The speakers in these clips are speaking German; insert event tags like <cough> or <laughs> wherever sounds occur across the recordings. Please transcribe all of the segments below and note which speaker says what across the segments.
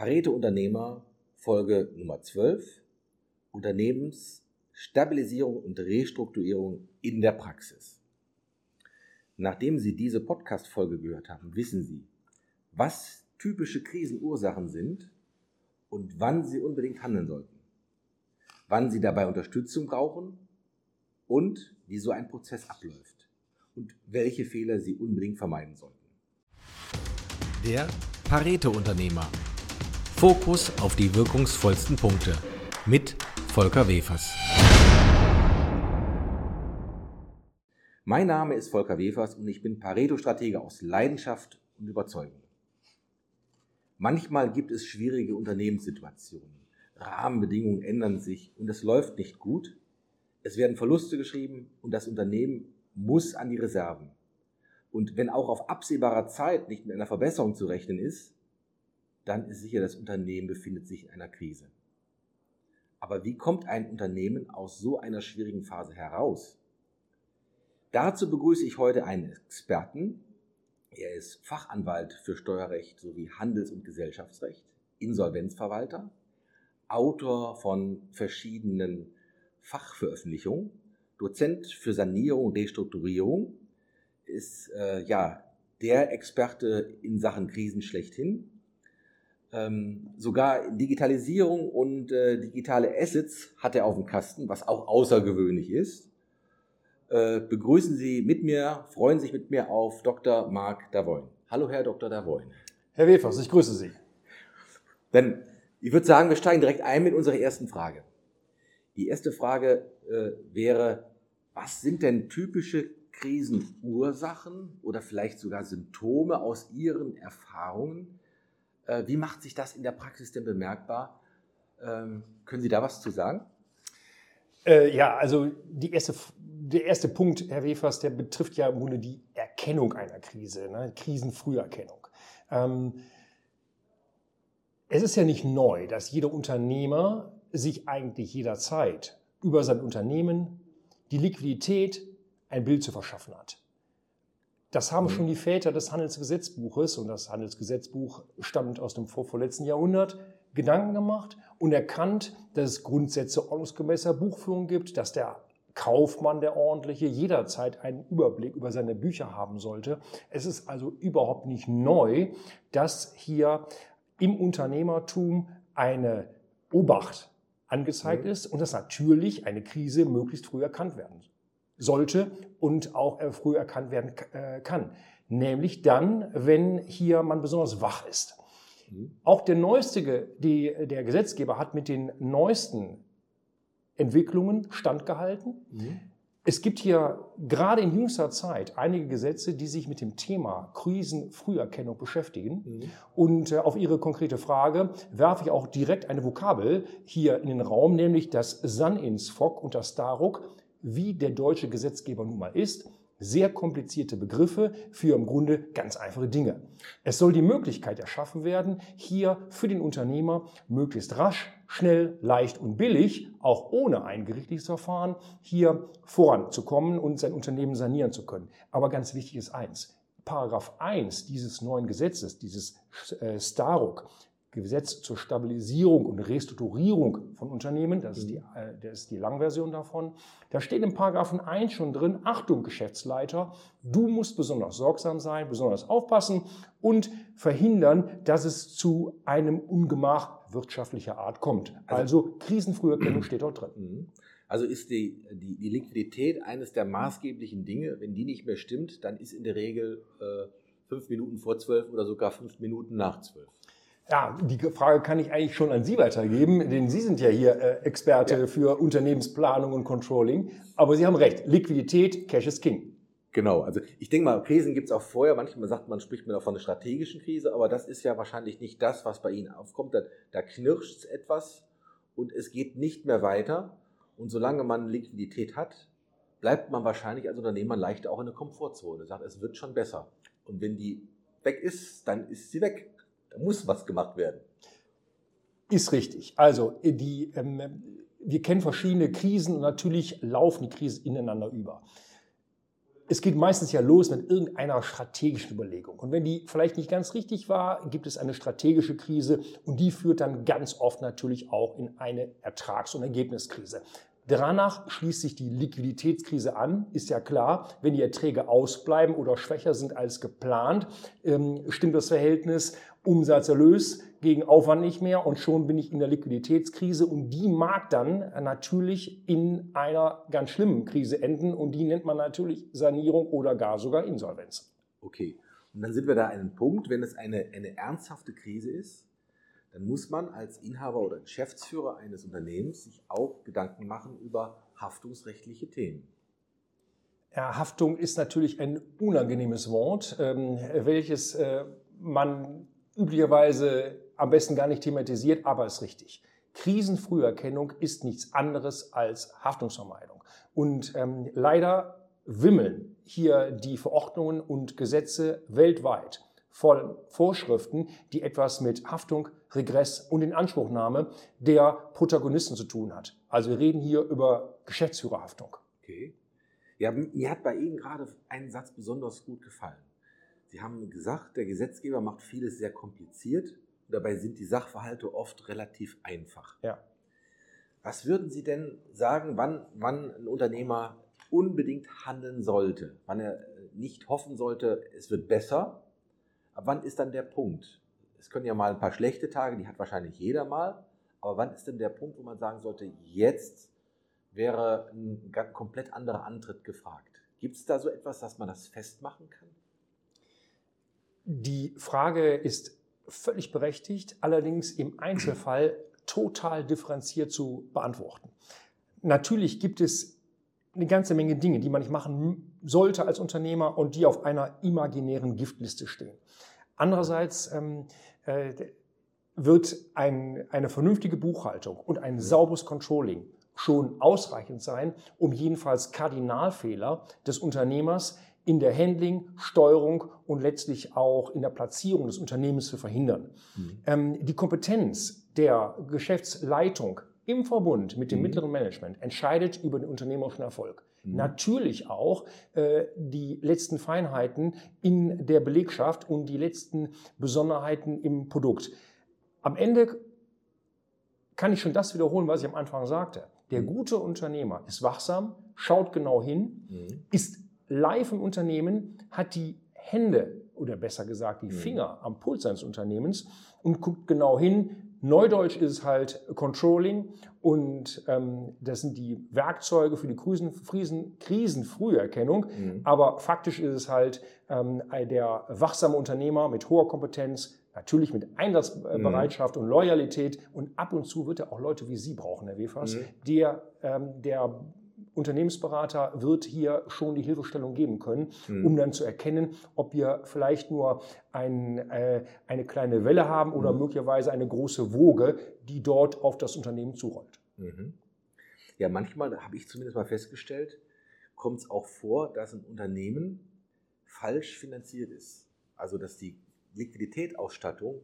Speaker 1: Pareto Unternehmer Folge Nummer 12 Unternehmensstabilisierung und Restrukturierung in der Praxis. Nachdem Sie diese Podcast-Folge gehört haben, wissen Sie, was typische Krisenursachen sind und wann Sie unbedingt handeln sollten. Wann Sie dabei Unterstützung brauchen und wie so ein Prozess abläuft und welche Fehler Sie unbedingt vermeiden sollten.
Speaker 2: Der Pareto-Unternehmer. Fokus auf die wirkungsvollsten Punkte mit Volker Wefers.
Speaker 1: Mein Name ist Volker Wefers und ich bin Pareto-Stratege aus Leidenschaft und Überzeugung. Manchmal gibt es schwierige Unternehmenssituationen. Rahmenbedingungen ändern sich und es läuft nicht gut. Es werden Verluste geschrieben und das Unternehmen muss an die Reserven. Und wenn auch auf absehbarer Zeit nicht mit einer Verbesserung zu rechnen ist, dann ist sicher, das Unternehmen befindet sich in einer Krise. Aber wie kommt ein Unternehmen aus so einer schwierigen Phase heraus? Dazu begrüße ich heute einen Experten. Er ist Fachanwalt für Steuerrecht sowie Handels- und Gesellschaftsrecht, Insolvenzverwalter, Autor von verschiedenen Fachveröffentlichungen, Dozent für Sanierung und Restrukturierung ist äh, ja der Experte in Sachen Krisen schlechthin. Ähm, sogar Digitalisierung und äh, digitale Assets hat er auf dem Kasten, was auch außergewöhnlich ist. Äh, begrüßen Sie mit mir, freuen sich mit mir auf Dr. Marc Davoin. Hallo, Herr Dr. Davoin.
Speaker 3: Herr Wefers, ich grüße Sie.
Speaker 1: Denn ich würde sagen, wir steigen direkt ein mit unserer ersten Frage. Die erste Frage äh, wäre, was sind denn typische Krisenursachen oder vielleicht sogar Symptome aus Ihren Erfahrungen? Äh, wie macht sich das in der Praxis denn bemerkbar? Ähm, können Sie da was zu sagen?
Speaker 3: Äh, ja, also erste, der erste Punkt, Herr Wefers, der betrifft ja im Grunde die Erkennung einer Krise, ne? Krisenfrüherkennung. Ähm, es ist ja nicht neu, dass jeder Unternehmer sich eigentlich jederzeit über sein Unternehmen, die Liquidität, ein Bild zu verschaffen hat. Das haben mhm. schon die Väter des Handelsgesetzbuches, und das Handelsgesetzbuch stammt aus dem vorvorletzten Jahrhundert, Gedanken gemacht und erkannt, dass es Grundsätze ordnungsgemäßer Buchführung gibt, dass der Kaufmann, der ordentliche, jederzeit einen Überblick über seine Bücher haben sollte. Es ist also überhaupt nicht neu, dass hier im Unternehmertum eine Obacht angezeigt mhm. ist und dass natürlich eine Krise möglichst früh erkannt werden sollte und auch früh erkannt werden äh, kann. Nämlich dann, wenn hier man besonders wach ist. Mhm. Auch der neueste, die, der Gesetzgeber hat mit den neuesten Entwicklungen standgehalten. Mhm. Es gibt hier gerade in jüngster Zeit einige Gesetze, die sich mit dem Thema Krisenfrüherkennung beschäftigen. Mhm. Und äh, auf Ihre konkrete Frage werfe ich auch direkt eine Vokabel hier in den Raum, nämlich das SAN-INS-FOC und das STARUK wie der deutsche Gesetzgeber nun mal ist, sehr komplizierte Begriffe für im Grunde ganz einfache Dinge. Es soll die Möglichkeit erschaffen werden, hier für den Unternehmer möglichst rasch, schnell, leicht und billig, auch ohne ein gerichtliches Verfahren, hier voranzukommen und sein Unternehmen sanieren zu können. Aber ganz wichtig ist eins. Paragraph 1 dieses neuen Gesetzes, dieses äh, Staruk, Gesetz zur Stabilisierung und Restrukturierung von Unternehmen, das ist die, mhm. äh, das ist die Langversion davon. Da steht im Paragraphen 1 schon drin, Achtung Geschäftsleiter, du musst besonders sorgsam sein, besonders aufpassen und verhindern, dass es zu einem Ungemach wirtschaftlicher Art kommt. Also, also Krisenfrüherkennung steht dort drin. Mhm.
Speaker 1: Also ist die, die, die, Liquidität eines der maßgeblichen Dinge. Wenn die nicht mehr stimmt, dann ist in der Regel äh, fünf Minuten vor zwölf oder sogar fünf Minuten nach zwölf.
Speaker 3: Ja, die Frage kann ich eigentlich schon an Sie weitergeben, denn Sie sind ja hier äh, Experte ja. für Unternehmensplanung und Controlling. Aber Sie haben recht, Liquidität, Cash is King.
Speaker 1: Genau, also ich denke mal, Krisen gibt es auch vorher. Manchmal sagt man, spricht man auch von einer strategischen Krise, aber das ist ja wahrscheinlich nicht das, was bei Ihnen aufkommt. Da, da knirscht etwas und es geht nicht mehr weiter. Und solange man Liquidität hat, bleibt man wahrscheinlich als Unternehmer leicht auch in der Komfortzone. Sagt, es wird schon besser. Und wenn die weg ist, dann ist sie weg. Da muss was gemacht werden.
Speaker 3: Ist richtig. Also die, ähm, wir kennen verschiedene Krisen und natürlich laufen die Krisen ineinander über. es geht meistens ja los mit irgendeiner strategischen Überlegung. Und wenn die vielleicht nicht ganz richtig war, gibt es eine strategische Krise und die führt dann ganz oft natürlich auch in eine Ertrags- und Ergebniskrise. Danach schließt sich die Liquiditätskrise an, ist ja klar. Wenn die Erträge ausbleiben oder schwächer sind als geplant, ähm, stimmt das Verhältnis Umsatzerlös gegen Aufwand nicht mehr und schon bin ich in der Liquiditätskrise und die mag dann natürlich in einer ganz schlimmen Krise enden und die nennt man natürlich Sanierung oder gar sogar Insolvenz.
Speaker 1: Okay, und dann sind wir da an einem Punkt, wenn es eine, eine ernsthafte Krise ist, dann muss man als Inhaber oder Geschäftsführer eines Unternehmens sich auch Gedanken machen über haftungsrechtliche Themen.
Speaker 3: Ja, Haftung ist natürlich ein unangenehmes Wort, ähm, welches äh, man üblicherweise am besten gar nicht thematisiert, aber ist richtig. Krisenfrüherkennung ist nichts anderes als Haftungsvermeidung. Und ähm, leider wimmeln hier die Verordnungen und Gesetze weltweit von Vorschriften, die etwas mit Haftung, Regress und Inanspruchnahme der Protagonisten zu tun hat. Also wir reden hier über Geschäftsführerhaftung.
Speaker 1: Okay. Ja, mir hat bei Ihnen gerade ein Satz besonders gut gefallen. Sie haben gesagt, der Gesetzgeber macht vieles sehr kompliziert. Dabei sind die Sachverhalte oft relativ einfach.
Speaker 3: Ja.
Speaker 1: Was würden Sie denn sagen, wann, wann ein Unternehmer unbedingt handeln sollte? Wann er nicht hoffen sollte, es wird besser? Ab wann ist dann der Punkt? Es können ja mal ein paar schlechte Tage, die hat wahrscheinlich jeder mal. Aber wann ist denn der Punkt, wo man sagen sollte, jetzt wäre ein komplett anderer Antritt gefragt? Gibt es da so etwas, dass man das festmachen kann?
Speaker 3: Die Frage ist völlig berechtigt, allerdings im Einzelfall total differenziert zu beantworten. Natürlich gibt es eine ganze Menge Dinge, die man nicht machen sollte als Unternehmer und die auf einer imaginären Giftliste stehen. Andererseits ähm, äh, wird ein, eine vernünftige Buchhaltung und ein sauberes Controlling schon ausreichend sein, um jedenfalls Kardinalfehler des Unternehmers in der Handling, Steuerung und letztlich auch in der Platzierung des Unternehmens zu verhindern. Mhm. Ähm, die Kompetenz der Geschäftsleitung im Verbund mit dem mhm. mittleren Management entscheidet über den unternehmerischen Erfolg. Mhm. Natürlich auch äh, die letzten Feinheiten in der Belegschaft und die letzten Besonderheiten im Produkt. Am Ende kann ich schon das wiederholen, was ich am Anfang sagte. Der mhm. gute Unternehmer ist wachsam, schaut genau hin, mhm. ist live im Unternehmen, hat die Hände oder besser gesagt die mhm. Finger am Puls seines Unternehmens und guckt genau hin. Neudeutsch ist es halt Controlling und ähm, das sind die Werkzeuge für die Krisen, Krisen, Krisenfrüherkennung. Mhm. Aber faktisch ist es halt ähm, der wachsame Unternehmer mit hoher Kompetenz, natürlich mit Einsatzbereitschaft mhm. und Loyalität und ab und zu wird er auch Leute wie Sie brauchen, Herr Wefers, mhm. der, ähm, der Unternehmensberater wird hier schon die Hilfestellung geben können, mhm. um dann zu erkennen, ob wir vielleicht nur ein, äh, eine kleine Welle haben oder mhm. möglicherweise eine große Woge, die dort auf das Unternehmen zurollt.
Speaker 1: Mhm. Ja, manchmal habe ich zumindest mal festgestellt, kommt es auch vor, dass ein Unternehmen falsch finanziert ist. Also dass die Liquiditätsausstattung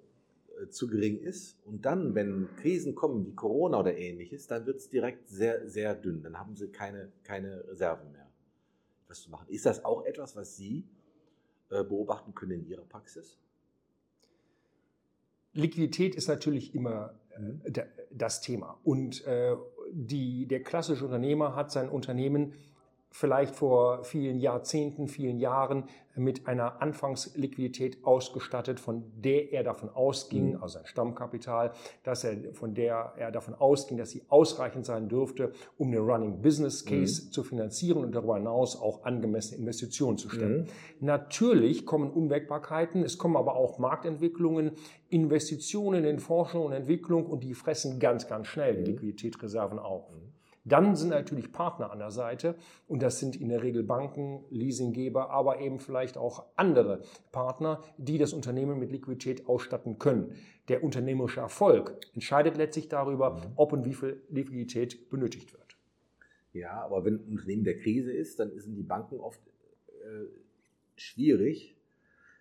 Speaker 1: zu gering ist. Und dann, wenn Krisen kommen wie Corona oder ähnliches, dann wird es direkt sehr, sehr dünn. Dann haben sie keine, keine Reserven mehr, was zu machen. Ist das auch etwas, was Sie äh, beobachten können in Ihrer Praxis?
Speaker 3: Liquidität ist natürlich immer mhm. das Thema. Und äh, die, der klassische Unternehmer hat sein Unternehmen vielleicht vor vielen Jahrzehnten, vielen Jahren mit einer Anfangsliquidität ausgestattet, von der er davon ausging, mhm. also ein Stammkapital, dass er, von der er davon ausging, dass sie ausreichend sein dürfte, um den Running Business Case mhm. zu finanzieren und darüber hinaus auch angemessene Investitionen zu stellen. Mhm. Natürlich kommen Unwägbarkeiten, es kommen aber auch Marktentwicklungen, Investitionen in Forschung und Entwicklung und die fressen ganz, ganz schnell die mhm. Liquiditätsreserven auf. Mhm. Dann sind natürlich Partner an der Seite und das sind in der Regel Banken, Leasinggeber, aber eben vielleicht auch andere Partner, die das Unternehmen mit Liquidität ausstatten können. Der unternehmerische Erfolg entscheidet letztlich darüber, mhm. ob und wie viel Liquidität benötigt wird.
Speaker 1: Ja, aber wenn ein Unternehmen der Krise ist, dann sind die Banken oft äh, schwierig.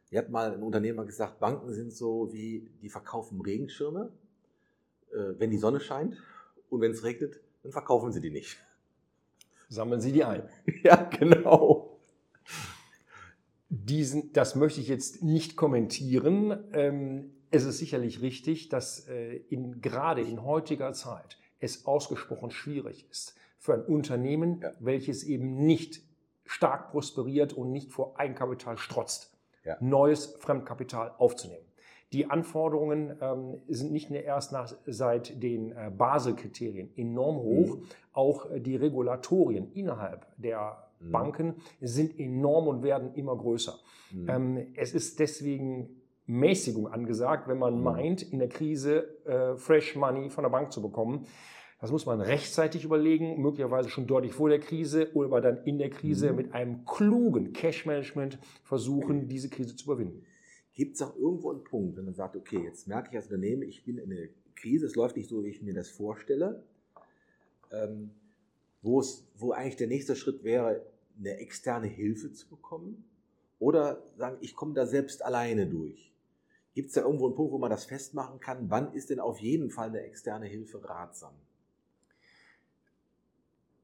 Speaker 1: Hier hat mal ein Unternehmer gesagt, Banken sind so wie, die verkaufen Regenschirme, äh, wenn die Sonne scheint und wenn es regnet, dann verkaufen sie die nicht.
Speaker 3: Sammeln sie die ein. <laughs>
Speaker 1: Ja, genau.
Speaker 3: Diesen, das möchte ich jetzt nicht kommentieren. Ähm, es ist sicherlich richtig, dass äh, in, gerade in heutiger Zeit es ausgesprochen schwierig ist für ein Unternehmen, ja. welches eben nicht stark prosperiert und nicht vor Eigenkapital strotzt, ja. neues Fremdkapital aufzunehmen. Die Anforderungen ähm, sind nicht nur erst nach, seit den äh, Basel-Kriterien enorm hoch, mhm. auch äh, die Regulatorien innerhalb der mhm. Banken sind enorm und werden immer größer. Mhm. Ähm, es ist deswegen Mäßigung angesagt, wenn man mhm. meint, in der Krise äh, Fresh Money von der Bank zu bekommen. Das muss man rechtzeitig überlegen, möglicherweise schon deutlich vor der Krise oder aber dann in der Krise mhm. mit einem klugen Cash-Management versuchen, diese Krise zu überwinden.
Speaker 1: Gibt es auch irgendwo einen Punkt, wenn man sagt, okay, jetzt merke ich als Unternehmen, ich bin in einer Krise, es läuft nicht so, wie ich mir das vorstelle, ähm, wo, es, wo eigentlich der nächste Schritt wäre, eine externe Hilfe zu bekommen? Oder sagen, ich komme da selbst alleine durch? Gibt es da irgendwo einen Punkt, wo man das festmachen kann? Wann ist denn auf jeden Fall eine externe Hilfe ratsam?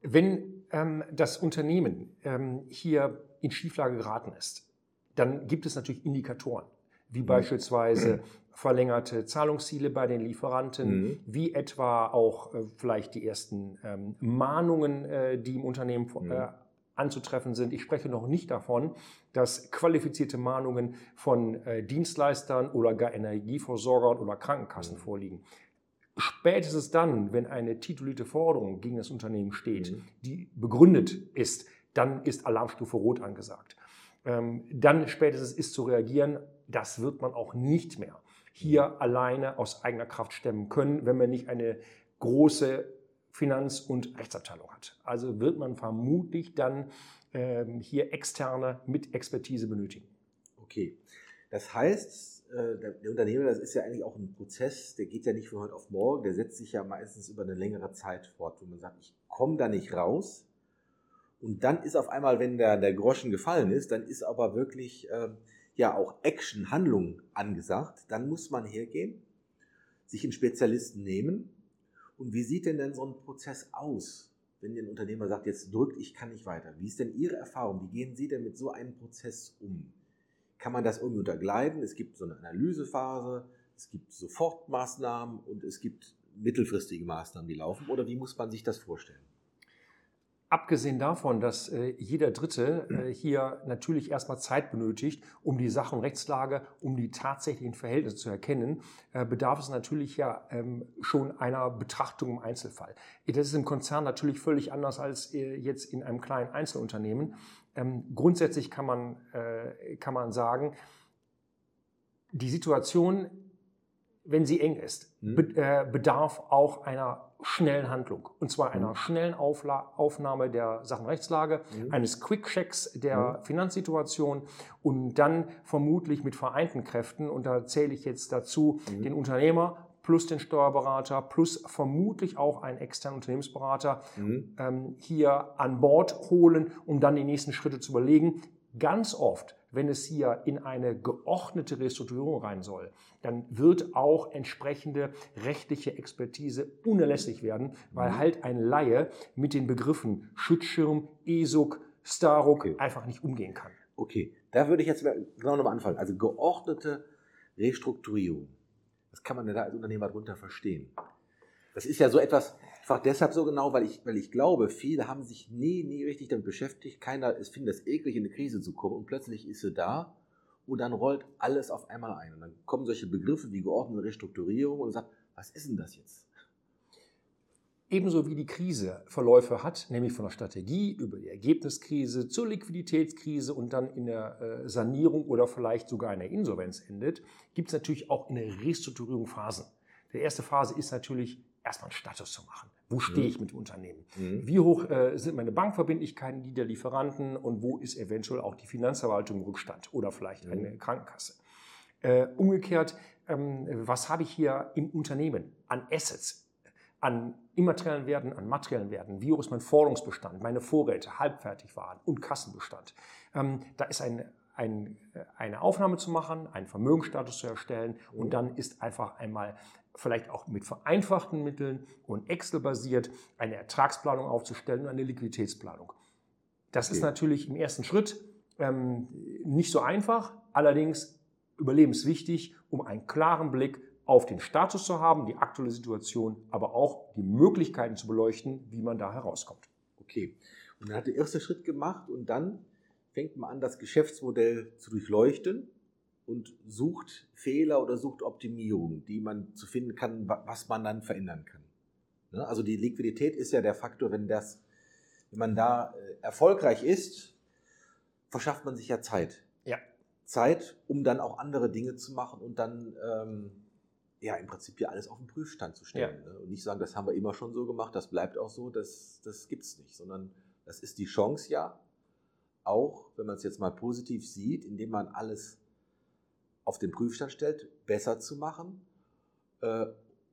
Speaker 3: Wenn ähm, das Unternehmen ähm, hier in Schieflage geraten ist, dann gibt es natürlich Indikatoren, wie mhm. beispielsweise verlängerte Zahlungsziele bei den Lieferanten, mhm. wie etwa auch äh, vielleicht die ersten ähm, Mahnungen, äh, die im Unternehmen mhm. äh, anzutreffen sind. Ich spreche noch nicht davon, dass qualifizierte Mahnungen von äh, Dienstleistern oder gar Energieversorgern oder Krankenkassen mhm. vorliegen. Spätestens dann, wenn eine titulierte Forderung gegen das Unternehmen steht, mhm. die begründet ist, dann ist Alarmstufe Rot angesagt. Ähm, dann spätestens ist zu reagieren, das wird man auch nicht mehr hier alleine aus eigener Kraft stemmen können, wenn man nicht eine große Finanz- und Rechtsabteilung hat. Also wird man vermutlich dann ähm, hier externe mit Expertise benötigen.
Speaker 1: Okay. Das heißt, äh, der Unternehmer, das ist ja eigentlich auch ein Prozess, der geht ja nicht von heute auf morgen, der setzt sich ja meistens über eine längere Zeit fort, wo man sagt, ich komme da nicht raus. Und dann ist auf einmal, wenn der, der Groschen gefallen ist, dann ist aber wirklich äh, ja auch Action, Handlung angesagt. Dann muss man hergehen, sich einen Spezialisten nehmen. Und wie sieht denn denn so ein Prozess aus, wenn ein Unternehmer sagt, jetzt drückt, ich kann nicht weiter? Wie ist denn Ihre Erfahrung? Wie gehen Sie denn mit so einem Prozess um? kann man das irgendwie untergleiten. Es gibt so eine Analysephase, es gibt Sofortmaßnahmen und es gibt mittelfristige Maßnahmen, die laufen. Oder wie muss man sich das vorstellen?
Speaker 3: Abgesehen davon, dass äh, jeder Dritte äh, hier natürlich erstmal Zeit benötigt, um die Sach- und Rechtslage, um die tatsächlichen Verhältnisse zu erkennen, äh, bedarf es natürlich ja ähm, schon einer Betrachtung im Einzelfall. Das ist im Konzern natürlich völlig anders als äh, jetzt in einem kleinen Einzelunternehmen. Ähm, grundsätzlich kann man, äh, kann man sagen, die Situation, wenn sie eng ist, mhm. be äh, bedarf auch einer schnellen Handlung. Und zwar einer mhm. schnellen Aufla Aufnahme der Sachenrechtslage, mhm. eines Quick-Checks der mhm. Finanzsituation und dann vermutlich mit vereinten Kräften, und da zähle ich jetzt dazu mhm. den Unternehmer plus den Steuerberater plus vermutlich auch einen externen Unternehmensberater mhm. ähm, hier an Bord holen, um dann die nächsten Schritte zu überlegen. Ganz oft, wenn es hier in eine geordnete Restrukturierung rein soll, dann wird auch entsprechende rechtliche Expertise unerlässlich werden, weil mhm. halt ein Laie mit den Begriffen Schutzschirm, ESUG, Staruk okay. einfach nicht umgehen kann.
Speaker 1: Okay, da würde ich jetzt genau nochmal anfangen. Also geordnete Restrukturierung. Was kann man denn da als Unternehmer darunter verstehen? Das ist ja so etwas, einfach deshalb so genau, weil ich, weil ich glaube, viele haben sich nie, nie richtig damit beschäftigt. Keiner es findet es eklig, in eine Krise zu kommen und plötzlich ist sie da und dann rollt alles auf einmal ein. Und dann kommen solche Begriffe wie geordnete Restrukturierung und sagt, was ist denn das jetzt?
Speaker 3: Ebenso wie die Krise Verläufe hat, nämlich von der Strategie über die Ergebniskrise zur Liquiditätskrise und dann in der äh, Sanierung oder vielleicht sogar in der Insolvenz endet, gibt es natürlich auch in der Restrukturierung Phasen. Die erste Phase ist natürlich erstmal einen Status zu machen. Wo stehe ich mhm. mit dem Unternehmen? Mhm. Wie hoch äh, sind meine Bankverbindlichkeiten, die der Lieferanten und wo ist eventuell auch die Finanzverwaltung im Rückstand oder vielleicht mhm. eine Krankenkasse? Äh, umgekehrt, ähm, was habe ich hier im Unternehmen an Assets? an immateriellen Werten, an materiellen Werten. Wie hoch ist mein Forderungsbestand, meine Vorräte, Halbfertigwaren und Kassenbestand? Ähm, da ist ein, ein, eine Aufnahme zu machen, einen Vermögensstatus zu erstellen und dann ist einfach einmal vielleicht auch mit vereinfachten Mitteln und Excel-basiert eine Ertragsplanung aufzustellen und eine Liquiditätsplanung. Das okay. ist natürlich im ersten Schritt ähm, nicht so einfach, allerdings überlebenswichtig, um einen klaren Blick auf den Status zu haben, die aktuelle Situation, aber auch die Möglichkeiten zu beleuchten, wie man da herauskommt.
Speaker 1: Okay. Und dann hat der erste Schritt gemacht und dann fängt man an, das Geschäftsmodell zu durchleuchten und sucht Fehler oder sucht Optimierungen, die man zu finden kann, was man dann verändern kann. Ne? Also die Liquidität ist ja der Faktor, wenn das, wenn man da äh, erfolgreich ist, verschafft man sich ja Zeit.
Speaker 3: Ja.
Speaker 1: Zeit, um dann auch andere Dinge zu machen und dann ähm, ja im Prinzip ja alles auf den Prüfstand zu stellen. Ja. Ne? Und nicht sagen, das haben wir immer schon so gemacht, das bleibt auch so, das, das gibt es nicht, sondern das ist die Chance ja, auch wenn man es jetzt mal positiv sieht, indem man alles auf den Prüfstand stellt, besser zu machen äh,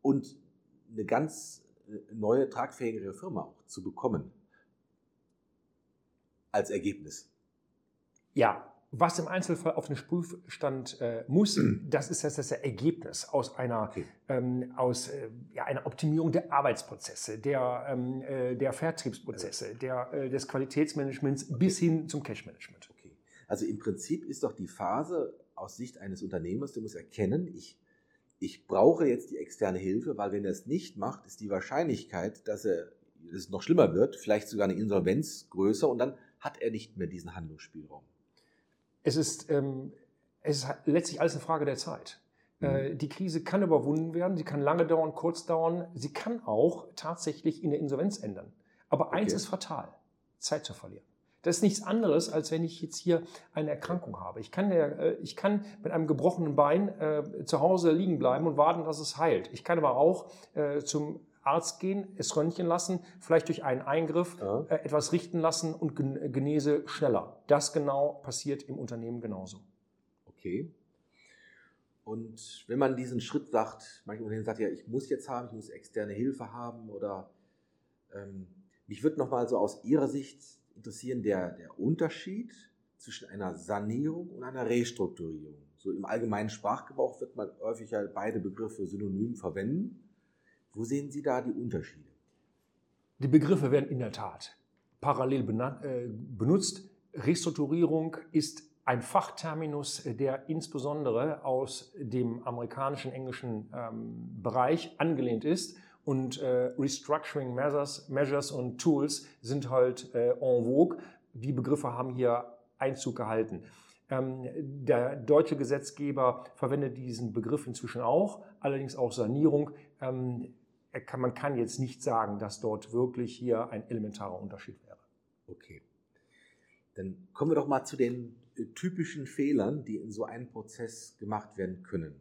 Speaker 1: und eine ganz äh, neue, tragfähigere Firma auch zu bekommen als Ergebnis.
Speaker 3: Ja, was im Einzelfall auf den Prüfstand äh, muss, das ist das, das Ergebnis aus einer, okay. ähm, aus, äh, ja, einer Optimierung der Arbeitsprozesse, der, ähm, äh, der Vertriebsprozesse, der, äh, des Qualitätsmanagements okay. bis hin zum Cashmanagement.
Speaker 1: Okay. Also im Prinzip ist doch die Phase aus Sicht eines Unternehmers, der muss erkennen, ich, ich brauche jetzt die externe Hilfe, weil wenn er es nicht macht, ist die Wahrscheinlichkeit, dass, er, dass es noch schlimmer wird, vielleicht sogar eine Insolvenz größer und dann hat er nicht mehr diesen Handlungsspielraum
Speaker 3: es ist, ähm, es ist letztlich alles eine Frage der Zeit. Mhm. Äh, die Krise kann überwunden werden, sie kann lange dauern, kurz dauern, sie kann auch tatsächlich in der Insolvenz ändern. Aber okay. eins ist fatal, Zeit zu verlieren. Das ist nichts anderes, als wenn ich jetzt hier eine Erkrankung habe. Ich kann, der, äh, ich kann mit einem gebrochenen Bein äh, zu Hause liegen bleiben und warten, dass es heilt. Ich kann aber auch äh, zum Arzt gehen, es röntgen lassen, vielleicht durch einen Eingriff ja. äh, etwas richten lassen und genese schneller. Das genau passiert im Unternehmen genauso.
Speaker 1: Okay. Und wenn man diesen Schritt sagt, manche Unternehmen sagen ja, ich muss jetzt haben, ich muss externe Hilfe haben oder ähm, mich würde nochmal so aus Ihrer Sicht interessieren, der, der Unterschied zwischen einer Sanierung und einer Restrukturierung. So im allgemeinen Sprachgebrauch wird man häufig ja beide Begriffe synonym verwenden. Wo sehen Sie da die Unterschiede?
Speaker 3: Die Begriffe werden in der Tat parallel äh, benutzt. Restrukturierung ist ein Fachterminus, der insbesondere aus dem amerikanischen englischen ähm, Bereich angelehnt ist. Und äh, Restructuring Measures, Measures und Tools sind halt äh, en vogue. Die Begriffe haben hier Einzug gehalten. Ähm, der deutsche Gesetzgeber verwendet diesen Begriff inzwischen auch, allerdings auch Sanierung. Ähm, kann, man kann jetzt nicht sagen, dass dort wirklich hier ein elementarer Unterschied wäre.
Speaker 1: Okay. Dann kommen wir doch mal zu den äh, typischen Fehlern, die in so einem Prozess gemacht werden können.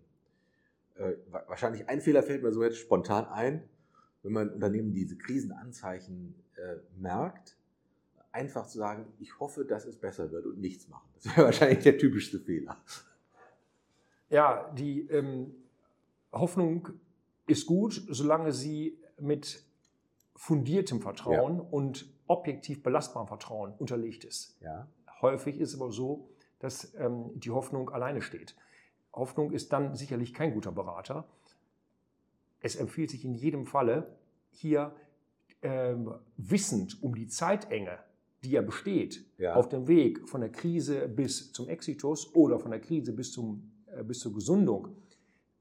Speaker 1: Äh, wahrscheinlich ein Fehler fällt mir so jetzt spontan ein, wenn man Unternehmen diese Krisenanzeichen äh, merkt, einfach zu sagen, ich hoffe, dass es besser wird und nichts machen. Das wäre <laughs> wahrscheinlich der typischste Fehler.
Speaker 3: Ja, die ähm, Hoffnung ist gut, solange sie mit fundiertem Vertrauen ja. und objektiv belastbarem Vertrauen unterlegt ist.
Speaker 1: Ja.
Speaker 3: Häufig ist es aber so, dass ähm, die Hoffnung alleine steht. Hoffnung ist dann sicherlich kein guter Berater. Es empfiehlt sich in jedem Falle, hier ähm, wissend um die Zeitenge, die ja besteht, ja. auf dem Weg von der Krise bis zum Exitus oder von der Krise bis, zum, äh, bis zur Gesundung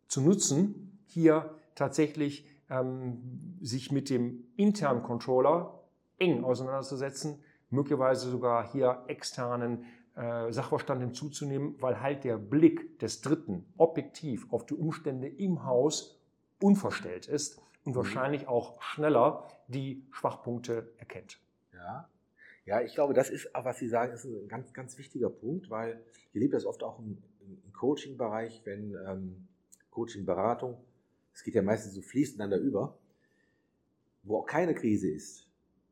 Speaker 3: zu nutzen, hier tatsächlich ähm, sich mit dem internen Controller eng auseinanderzusetzen, möglicherweise sogar hier externen äh, Sachverstand hinzuzunehmen, weil halt der Blick des Dritten objektiv auf die Umstände im Haus unverstellt ist und mhm. wahrscheinlich auch schneller die Schwachpunkte erkennt.
Speaker 1: Ja. Ja, ich glaube, das ist, was Sie sagen, ist ein ganz, ganz wichtiger Punkt, weil ich erlebe das oft auch im, im Coaching-Bereich, wenn ähm, Coaching-Beratung es geht ja meistens so fließend einander über, wo auch keine Krise ist,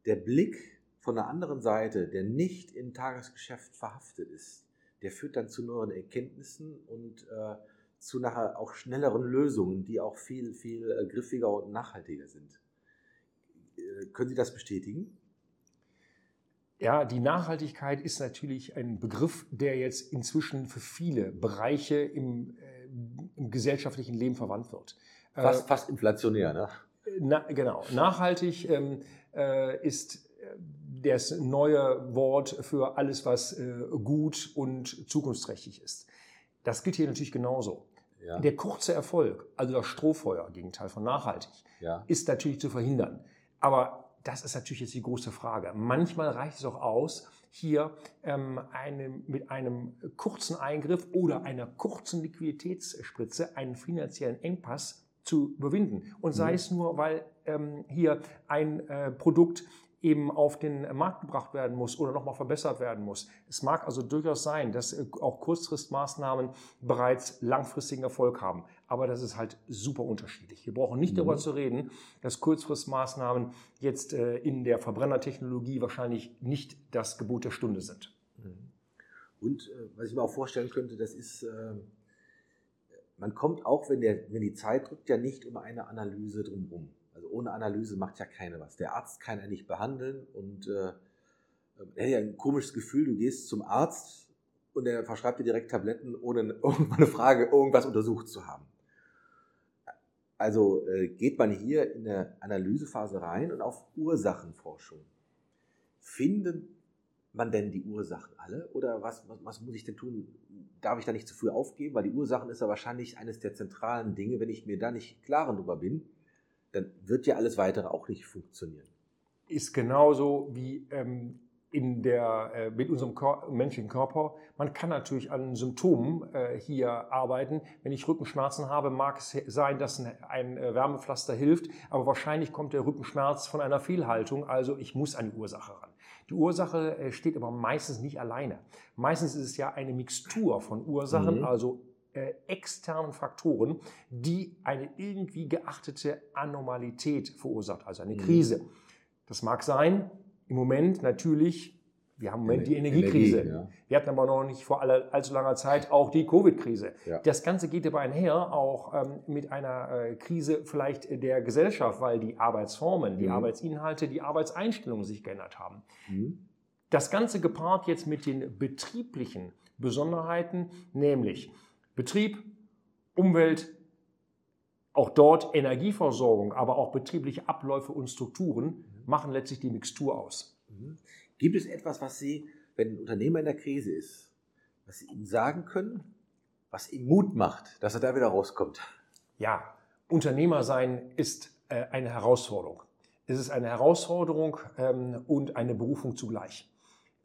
Speaker 1: der Blick von der anderen Seite, der nicht im Tagesgeschäft verhaftet ist, der führt dann zu neuen Erkenntnissen und äh, zu nachher auch schnelleren Lösungen, die auch viel, viel äh, griffiger und nachhaltiger sind. Äh, können Sie das bestätigen?
Speaker 3: Ja, die Nachhaltigkeit ist natürlich ein Begriff, der jetzt inzwischen für viele Bereiche im, äh, im gesellschaftlichen Leben verwandt wird.
Speaker 1: Fast, äh, fast inflationär, ne?
Speaker 3: Na, genau. Nachhaltig ähm, äh, ist äh, das neue Wort für alles, was äh, gut und zukunftsträchtig ist. Das gilt hier natürlich genauso.
Speaker 1: Ja.
Speaker 3: Der kurze Erfolg, also das Strohfeuer, Gegenteil von nachhaltig,
Speaker 1: Ja.
Speaker 3: ist natürlich zu verhindern. Aber das ist natürlich jetzt die große Frage. Manchmal reicht es auch aus, hier ähm, eine, mit einem kurzen Eingriff oder einer kurzen Liquiditätsspritze einen finanziellen Engpass zu überwinden. Und sei
Speaker 1: Mhm.
Speaker 3: es nur, weil ähm, hier ein äh, Produkt eben auf den Markt gebracht werden muss oder nochmal verbessert werden muss. Es mag also durchaus sein, dass äh, auch Kurzfristmaßnahmen bereits langfristigen Erfolg haben. Aber das ist halt super unterschiedlich. Wir brauchen nicht
Speaker 1: Mhm.
Speaker 3: darüber zu reden, dass Kurzfristmaßnahmen jetzt äh, in der Verbrennertechnologie wahrscheinlich nicht das Gebot der Stunde sind.
Speaker 1: Und äh, was ich mir auch vorstellen könnte, das ist, man kommt auch, wenn, der, wenn die Zeit drückt, ja nicht um eine Analyse drumherum. Also ohne Analyse macht ja keiner was. Der Arzt kann ja nicht behandeln und äh, hat ja ein komisches Gefühl, du gehst zum Arzt und er verschreibt dir direkt Tabletten, ohne <laughs> eine Frage, irgendwas untersucht zu haben. Also äh, geht man hier in eine Analysephase rein und auf Ursachenforschung. Findet man denn die Ursachen alle? Oder was, was, was muss ich denn tun? Darf ich da nicht zu früh aufgeben? Weil die Ursachen ist ja wahrscheinlich eines der zentralen Dinge. Wenn ich mir da nicht klar darüber bin, dann wird ja alles weitere auch nicht funktionieren.
Speaker 3: Ist genauso wie ähm, in der, äh, mit unserem Kör menschlichen Körper. Man kann natürlich an Symptomen äh, hier arbeiten. Wenn ich Rückenschmerzen habe, mag es sein, dass ein, ein äh, Wärmepflaster hilft, aber wahrscheinlich kommt der Rückenschmerz von einer Fehlhaltung. Also ich muss an die Ursache ran. Die Ursache äh, steht aber meistens nicht alleine. Meistens ist es ja eine Mixtur von Ursachen,
Speaker 1: Mhm.
Speaker 3: also äh, externen Faktoren, die eine irgendwie geachtete Anormalität verursacht, also eine
Speaker 1: Mhm.
Speaker 3: Krise. Das mag sein, im Moment natürlich, wir haben im Moment die
Speaker 1: Ener-
Speaker 3: Energiekrise.
Speaker 1: Energie, ja.
Speaker 3: Wir hatten aber noch nicht vor aller, allzu langer Zeit auch die Covid-Krise.
Speaker 1: Ja.
Speaker 3: Das Ganze geht aber einher auch ähm, mit einer äh, Krise vielleicht der Gesellschaft, weil die Arbeitsformen, die
Speaker 1: Mhm.
Speaker 3: Arbeitsinhalte, die Arbeitseinstellungen sich geändert haben.
Speaker 1: Mhm.
Speaker 3: Das Ganze gepaart jetzt mit den betrieblichen Besonderheiten, nämlich Betrieb, Umwelt, auch dort Energieversorgung, aber auch betriebliche Abläufe und Strukturen machen letztlich die Mixtur aus.
Speaker 1: Mhm. Gibt es etwas, was Sie, wenn ein Unternehmer in der Krise ist, was Sie ihm sagen können, was ihm Mut macht, dass er da wieder rauskommt?
Speaker 3: Ja, Unternehmer sein ist äh, eine Herausforderung. Es ist eine Herausforderung ähm, und eine Berufung zugleich.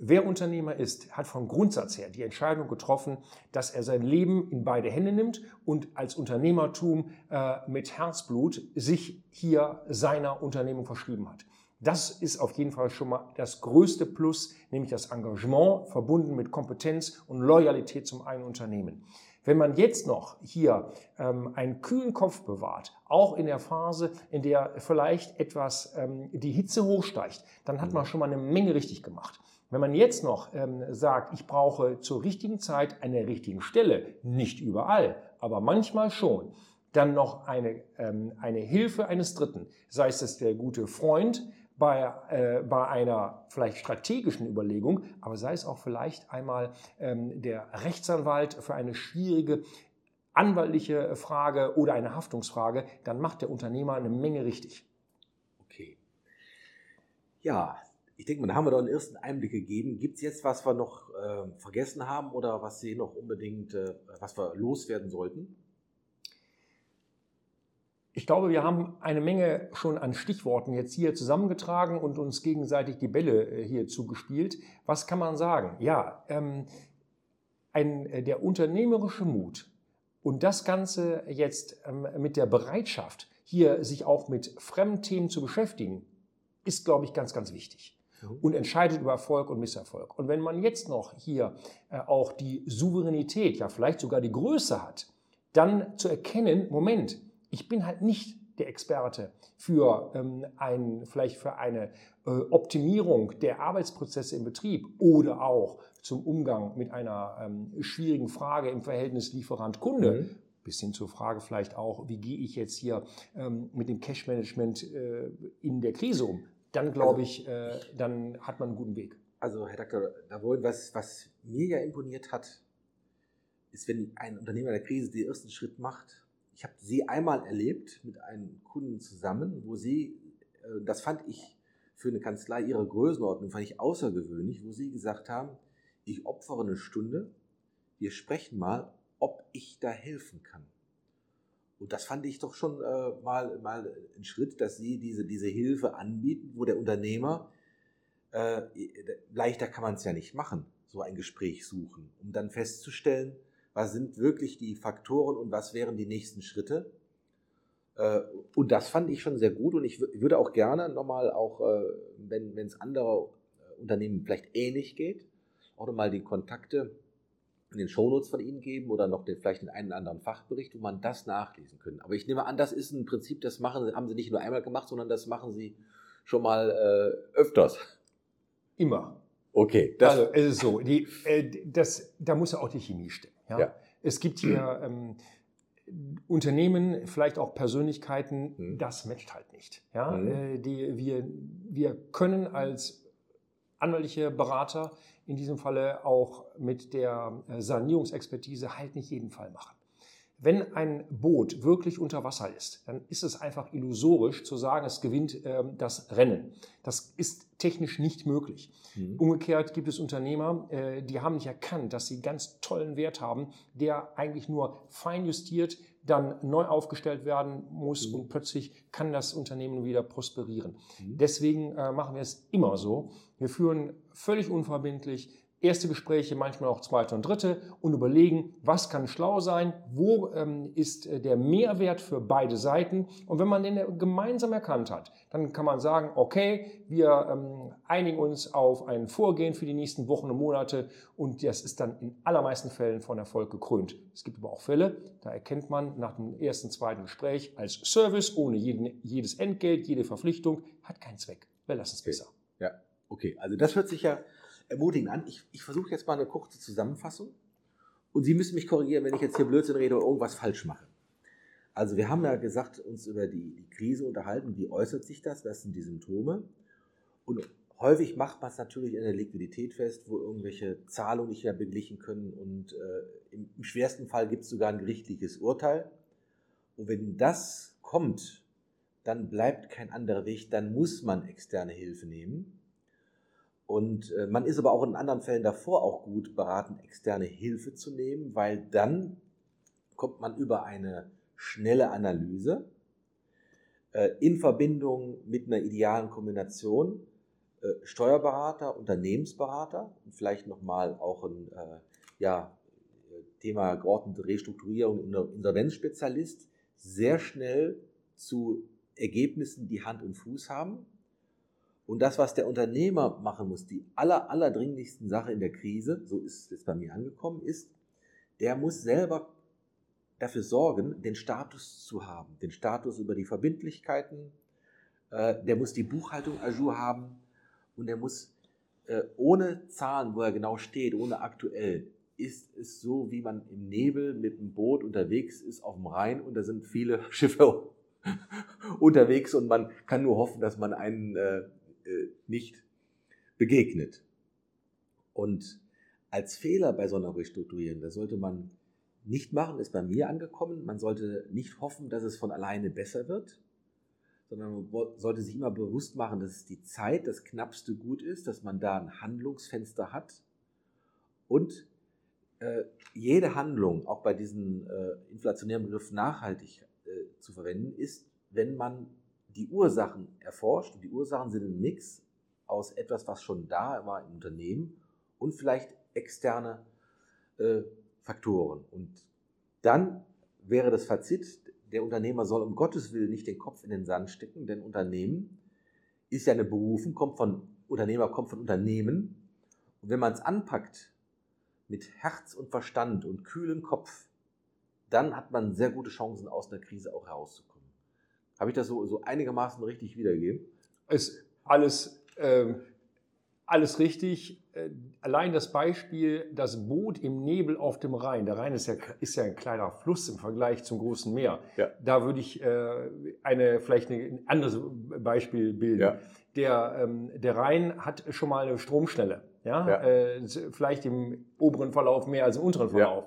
Speaker 3: Wer Unternehmer ist, hat vom Grundsatz her die Entscheidung getroffen, dass er sein Leben in beide Hände nimmt und als Unternehmertum äh, mit Herzblut sich hier seiner Unternehmung verschrieben hat. Das ist auf jeden Fall schon mal das größte Plus, nämlich das Engagement verbunden mit Kompetenz und Loyalität zum eigenen Unternehmen. Wenn man jetzt noch hier ähm, einen kühlen Kopf bewahrt, auch in der Phase, in der vielleicht etwas ähm, die Hitze hochsteigt, dann hat man schon mal eine Menge richtig gemacht. Wenn man jetzt noch ähm, sagt, ich brauche zur richtigen Zeit an der richtigen Stelle, nicht überall, aber manchmal schon, dann noch eine, ähm, eine Hilfe eines Dritten, sei es der gute Freund bei, äh, bei einer vielleicht strategischen Überlegung, aber sei es auch vielleicht einmal ähm, der Rechtsanwalt für eine schwierige anwaltliche Frage oder eine Haftungsfrage, dann macht der Unternehmer eine Menge richtig.
Speaker 1: Okay. Ja, ich denke mal, da haben wir doch einen ersten Einblick gegeben. Gibt es jetzt was wir noch äh, vergessen haben oder was Sie noch unbedingt, äh, was wir loswerden sollten?
Speaker 3: Ich glaube, wir haben eine Menge schon an Stichworten jetzt hier zusammengetragen und uns gegenseitig die Bälle äh, hier zugespielt. Was kann man sagen? Ja, ähm, ein, äh, der unternehmerische Mut und das Ganze jetzt ähm, mit der Bereitschaft, hier sich auch mit fremden Themen zu beschäftigen, ist, glaube ich, ganz, ganz wichtig und entscheidet über Erfolg und Misserfolg. Und wenn man jetzt noch hier äh, auch die Souveränität, ja vielleicht sogar die Größe hat, dann zu erkennen, Moment, ich bin halt nicht der Experte für ähm, ein, vielleicht für eine äh, Optimierung der Arbeitsprozesse im Betrieb oder auch zum Umgang mit einer ähm, schwierigen Frage im Verhältnis Lieferant-Kunde.
Speaker 1: Mhm.
Speaker 3: Bis hin zur Frage vielleicht auch, wie gehe ich jetzt hier ähm, mit dem Cash-Management äh, in der Krise um? Dann glaube ich, äh, dann hat man einen guten Weg.
Speaker 1: Also, Herr Dr. Davoin, was, was mir ja imponiert hat, ist, wenn ein Unternehmer in der Krise den ersten Schritt macht. Ich habe Sie einmal erlebt mit einem Kunden zusammen, wo Sie, äh, das fand ich für eine Kanzlei ihrer Größenordnung fand ich außergewöhnlich, wo sie gesagt haben, ich opfere eine Stunde, wir sprechen mal, ob ich da helfen kann. Und das fand ich doch schon äh, mal, mal ein Schritt, dass sie diese, diese Hilfe anbieten, wo der Unternehmer, äh, leichter kann man es ja nicht machen, so ein Gespräch suchen, um dann festzustellen, was sind wirklich die Faktoren und was wären die nächsten Schritte. Äh, und das fand ich schon sehr gut und ich würde auch gerne nochmal, auch äh, wenn es andere äh, Unternehmen vielleicht ähnlich geht, auch nochmal die Kontakte in den Shownotes von Ihnen geben oder noch den, vielleicht den einen oder anderen Fachbericht, wo man das nachlesen können. Aber ich nehme an, das ist ein Prinzip, das machen, haben Sie nicht nur einmal gemacht, sondern das machen Sie schon mal äh, öfters.
Speaker 3: Immer.
Speaker 1: Okay.
Speaker 3: Das also es ist so, die, äh, das, da muss ja auch die Chemie stimmen. Ja? ja. Es gibt hier ähm, Unternehmen, vielleicht auch Persönlichkeiten, mhm. das matcht halt nicht. Ja? Mhm. Äh, die, wir, wir können als anwaltliche Berater in diesem Falle auch mit der äh, Sanierungsexpertise halt nicht jeden Fall machen. Wenn ein Boot wirklich unter Wasser ist, dann ist es einfach illusorisch zu sagen, es gewinnt äh, das Rennen. Das ist technisch nicht möglich. Mhm. Umgekehrt gibt es Unternehmer, äh, die haben nicht erkannt, dass sie ganz tollen Wert haben, der eigentlich nur fein justiert, dann neu aufgestellt werden muss mhm. und plötzlich kann das Unternehmen wieder prosperieren. Mhm. Deswegen äh, machen wir es immer so. Wir führen völlig unverbindlich erste Gespräche, manchmal auch zweite und dritte und überlegen, was kann schlau sein, wo ähm, ist äh, der Mehrwert für beide Seiten. Und wenn man den gemeinsam erkannt hat, dann kann man sagen, okay, wir ähm, einigen uns auf ein Vorgehen für die nächsten Wochen und Monate und das ist dann in allermeisten Fällen von Erfolg gekrönt. Es gibt aber auch Fälle, da erkennt man nach dem ersten, zweiten Gespräch als Service ohne jeden, jedes Entgelt, jede Verpflichtung, hat keinen Zweck. Wir lassen es
Speaker 1: okay.
Speaker 3: besser.
Speaker 1: Ja, okay. Also das hört sich ja ermutigend an. Ich, ich versuche jetzt mal eine kurze Zusammenfassung. Und Sie müssen mich korrigieren, wenn ich jetzt hier Blödsinn rede oder irgendwas falsch mache. Also wir haben ja gesagt, uns über die, die Krise unterhalten. Wie äußert sich das? Was sind die Symptome? Und häufig macht man es natürlich in der Liquidität fest, wo irgendwelche Zahlungen nicht mehr beglichen können. Und äh, im, im schwersten Fall gibt es sogar ein gerichtliches Urteil. Und wenn das kommt, dann bleibt kein anderer Weg, dann muss man externe Hilfe nehmen. Und äh, man ist aber auch in anderen Fällen davor auch gut beraten, externe Hilfe zu nehmen, weil dann kommt man über eine schnelle Analyse äh, in Verbindung mit einer idealen Kombination äh, Steuerberater, Unternehmensberater und vielleicht nochmal auch ein ja, Thema geordnete Restrukturierung, Insolvenzspezialist sehr schnell zu Ergebnissen, die Hand und Fuß haben und das, was der Unternehmer machen muss, die aller, allerdringlichsten Sache in der Krise, so ist es bei mir angekommen, ist, der muss selber dafür sorgen, den Status zu haben, den Status über die Verbindlichkeiten, äh, der muss die Buchhaltung ajour haben und der muss äh, ohne Zahlen, wo er genau steht, ohne aktuell, ist es so, wie man im Nebel mit dem Boot unterwegs ist auf dem Rhein und da sind viele <laughs> Schiffe <laughs> unterwegs und man kann nur hoffen, dass man einen äh, nicht begegnet. Und als Fehler bei so einer Restrukturierung, das sollte man nicht machen, ist bei mir angekommen. Man sollte nicht hoffen, dass es von alleine besser wird, sondern man sollte sich immer bewusst machen, dass es die Zeit das knappste Gut ist, dass man da ein Handlungsfenster hat und äh, jede Handlung, auch bei diesem äh, inflationären Begriff nachhaltig äh, zu verwenden, ist, wenn man die Ursachen erforscht. Und die Ursachen sind ein Mix aus etwas, was schon da war im Unternehmen und vielleicht externe äh, Faktoren. Und dann wäre das Fazit, der Unternehmer soll um Gottes Willen nicht den Kopf in den Sand stecken, denn Unternehmen ist ja eine Berufung, kommt von Unternehmer, kommt von Unternehmen. Und wenn man es anpackt mit Herz und Verstand und kühlen Kopf, dann hat man sehr gute Chancen, aus einer Krise auch herauszukommen. Habe ich das so, so einigermaßen richtig wiedergegeben?
Speaker 3: Ist alles, äh, alles richtig. Äh, allein das Beispiel, das Boot im Nebel auf dem Rhein. Der Rhein ist ja, ist ja ein kleiner Fluss im Vergleich zum großen Meer. Ja. Da würde ich äh, eine, vielleicht ein anderes Beispiel bilden. Ja. Der, ähm, der Rhein hat schon mal eine Stromschnelle. Ja? ja. Äh, vielleicht im oberen Verlauf mehr als im unteren Verlauf.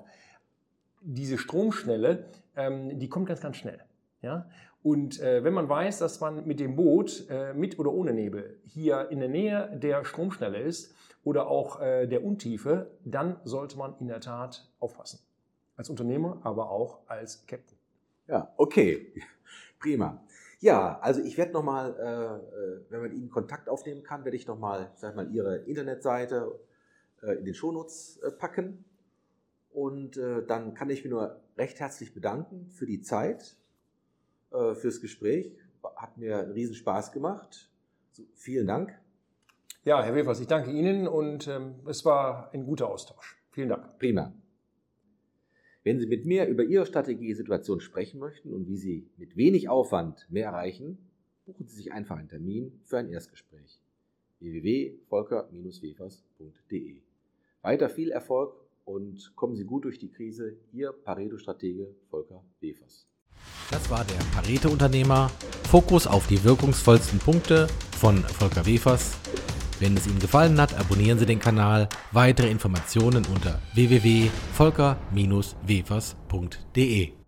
Speaker 3: Diese Stromschnelle, ähm, die kommt ganz, ganz schnell. Ja? Und äh, wenn man weiß, dass man mit dem Boot äh, mit oder ohne Nebel hier in der Nähe der Stromschnelle ist oder auch äh, der Untiefe, dann sollte man in der Tat aufpassen. Als Unternehmer, aber auch als Captain.
Speaker 1: Ja, okay. <laughs> Prima. Ja, also ich werde nochmal, äh, äh, wenn man Ihnen Kontakt aufnehmen kann, werde ich nochmal, sag mal, Ihre Internetseite äh, in den Shownotes äh, packen. Und dann kann ich mich nur recht herzlich bedanken für die Zeit, äh, fürs Gespräch. Hat mir einen riesen Spaß gemacht. So, vielen Dank.
Speaker 3: Ja, Herr Wefers, ich danke Ihnen und ähm, es war ein guter Austausch. Vielen Dank.
Speaker 1: Prima. Wenn Sie mit mir über Ihre Strategiesituation sprechen möchten und wie Sie mit wenig Aufwand mehr erreichen, buchen Sie sich einfach einen Termin für ein Erstgespräch. www.volker-wefers.de Weiter viel Erfolg und kommen Sie gut durch die Krise. Ihr Pareto-Stratege Volker Wefers.
Speaker 2: Das war der Pareto-Unternehmer. Fokus auf die wirkungsvollsten Punkte von Volker Wefers. Wenn es Ihnen gefallen hat, abonnieren Sie den Kanal. Weitere Informationen unter www.volker-wefers.de.